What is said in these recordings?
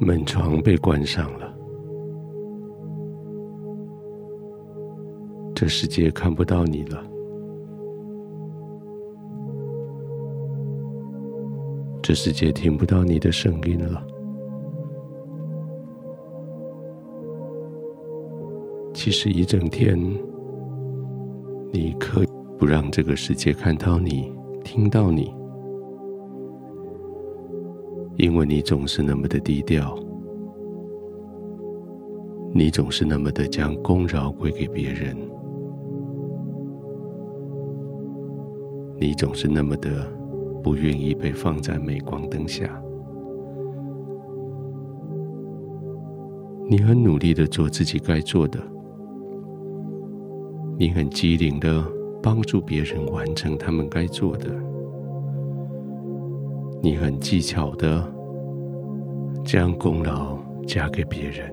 门窗被关上了，这世界看不到你了，这世界听不到你的声音了。其实一整天，你可以不让这个世界看到你、听到你。因为你总是那么的低调，你总是那么的将功劳归给别人，你总是那么的不愿意被放在镁光灯下，你很努力的做自己该做的，你很机灵的帮助别人完成他们该做的。你很技巧的将功劳加给别人，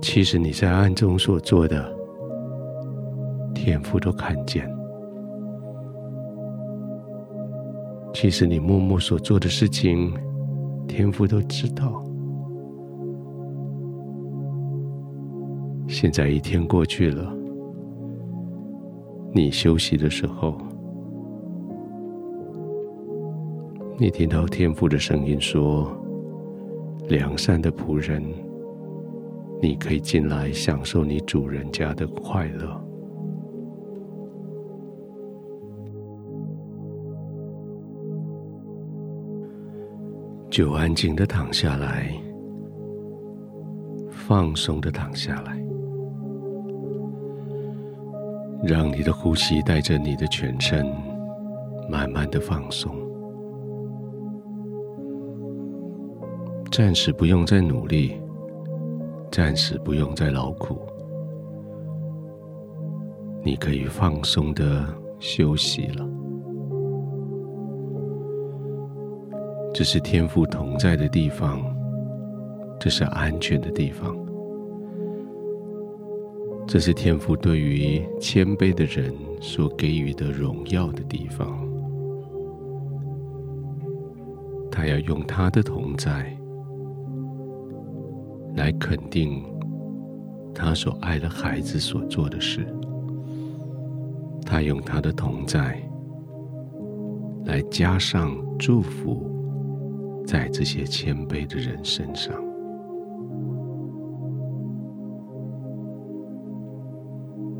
其实你在暗中所做的，天父都看见；其实你默默所做的事情，天父都知道。现在一天过去了，你休息的时候。你听到天父的声音说：“良善的仆人，你可以进来享受你主人家的快乐。”就安静的躺下来，放松的躺下来，让你的呼吸带着你的全身，慢慢的放松。暂时不用再努力，暂时不用再劳苦，你可以放松的休息了。这是天父同在的地方，这是安全的地方，这是天父对于谦卑的人所给予的荣耀的地方。他要用他的同在。来肯定他所爱的孩子所做的事，他用他的同在来加上祝福在这些谦卑的人身上。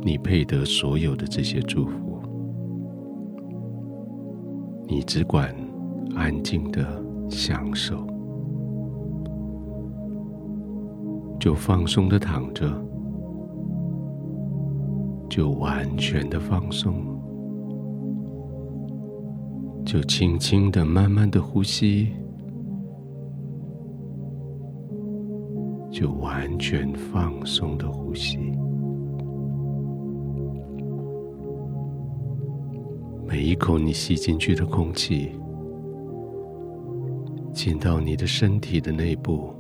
你配得所有的这些祝福，你只管安静的享受。就放松的躺着，就完全的放松，就轻轻的、慢慢的呼吸，就完全放松的呼吸。每一口你吸进去的空气，进到你的身体的内部。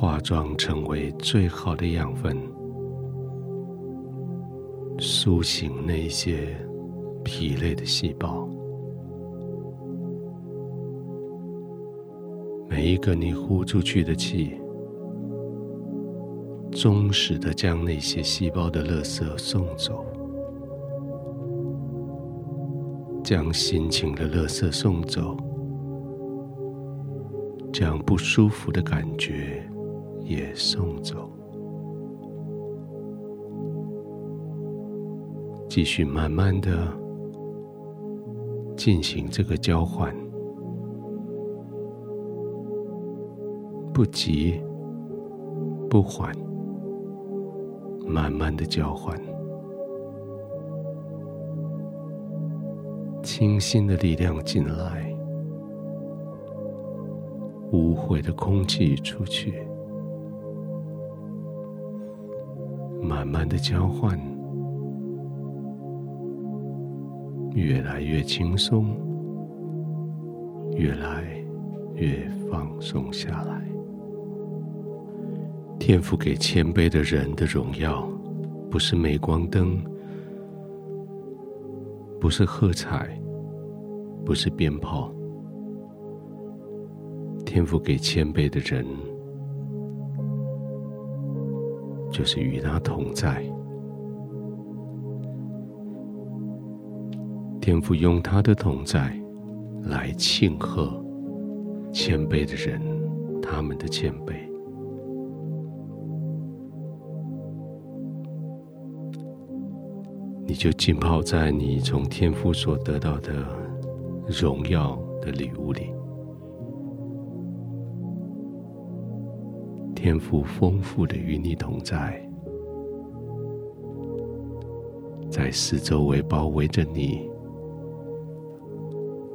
化妆成为最好的养分，苏醒那些疲累的细胞。每一个你呼出去的气，忠实的将那些细胞的垃圾送走，将心情的垃圾送走，将不舒服的感觉。也送走，继续慢慢的进行这个交换，不急不缓，慢慢的交换，清新的力量进来，污秽的空气出去。慢慢的交换，越来越轻松，越来越放松下来。天赋给谦卑的人的荣耀，不是镁光灯，不是喝彩，不是鞭炮。天赋给谦卑的人，就是与他同在。天父用他的同在来庆贺谦卑的人，他们的谦卑。你就浸泡在你从天父所得到的荣耀的礼物里。天赋丰富的与你同在，在四周围包围着你。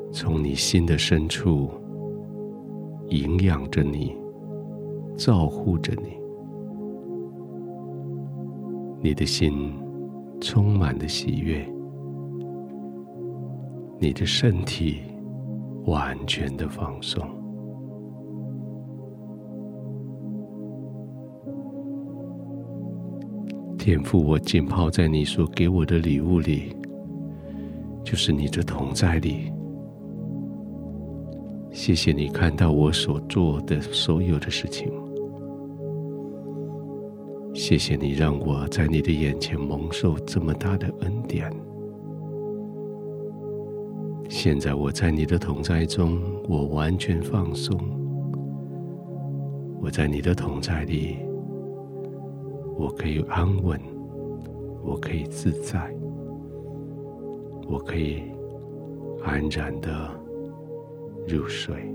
从你心的深处营养着你，照护着你，你的心充满了喜悦，你的身体完全的放松。天父，我浸泡在你所给我的礼物里，就是你的同在里。谢谢你看到我所做的所有的事情，谢谢你让我在你的眼前蒙受这么大的恩典。现在我在你的同在中，我完全放松。我在你的同在里，我可以安稳，我可以自在，我可以安然的入睡。